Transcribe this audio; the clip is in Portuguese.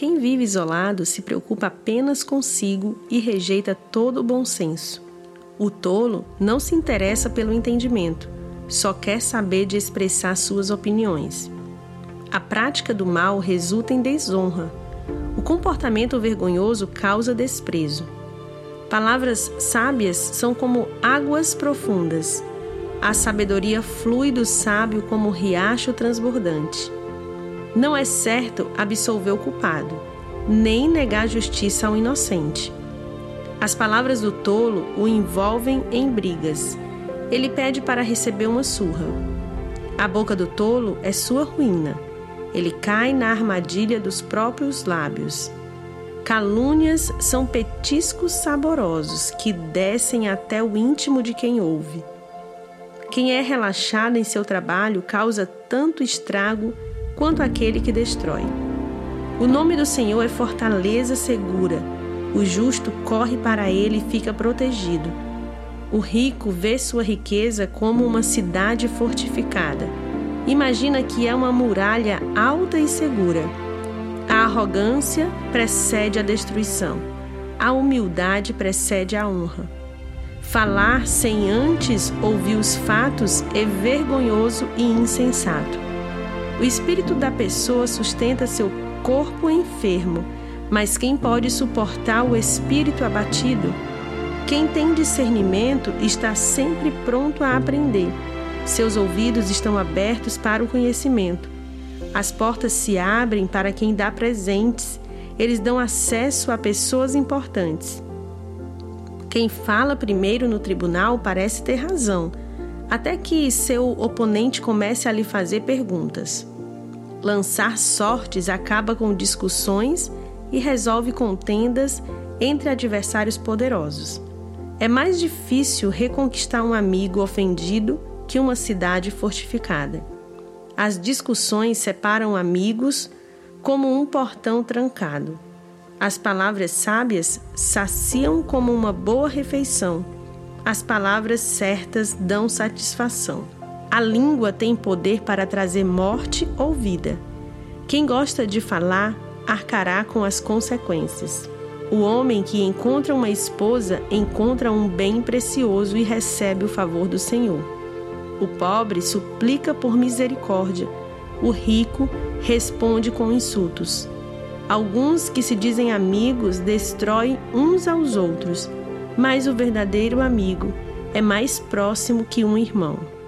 Quem vive isolado se preocupa apenas consigo e rejeita todo o bom senso. O tolo não se interessa pelo entendimento, só quer saber de expressar suas opiniões. A prática do mal resulta em desonra. O comportamento vergonhoso causa desprezo. Palavras sábias são como águas profundas. A sabedoria flui do sábio como riacho transbordante. Não é certo absolver o culpado, nem negar justiça ao inocente. As palavras do tolo o envolvem em brigas. Ele pede para receber uma surra. A boca do tolo é sua ruína. Ele cai na armadilha dos próprios lábios. Calúnias são petiscos saborosos que descem até o íntimo de quem ouve. Quem é relaxado em seu trabalho causa tanto estrago quanto aquele que destrói. O nome do Senhor é fortaleza segura. O justo corre para ele e fica protegido. O rico vê sua riqueza como uma cidade fortificada. Imagina que é uma muralha alta e segura. A arrogância precede a destruição. A humildade precede a honra. Falar sem antes ouvir os fatos é vergonhoso e insensato. O espírito da pessoa sustenta seu corpo enfermo, mas quem pode suportar o espírito abatido? Quem tem discernimento está sempre pronto a aprender. Seus ouvidos estão abertos para o conhecimento. As portas se abrem para quem dá presentes. Eles dão acesso a pessoas importantes. Quem fala primeiro no tribunal parece ter razão, até que seu oponente comece a lhe fazer perguntas. Lançar sortes acaba com discussões e resolve contendas entre adversários poderosos. É mais difícil reconquistar um amigo ofendido que uma cidade fortificada. As discussões separam amigos como um portão trancado. As palavras sábias saciam como uma boa refeição. As palavras certas dão satisfação. A língua tem poder para trazer morte ou vida. Quem gosta de falar arcará com as consequências. O homem que encontra uma esposa encontra um bem precioso e recebe o favor do Senhor. O pobre suplica por misericórdia, o rico responde com insultos. Alguns que se dizem amigos destroem uns aos outros, mas o verdadeiro amigo é mais próximo que um irmão.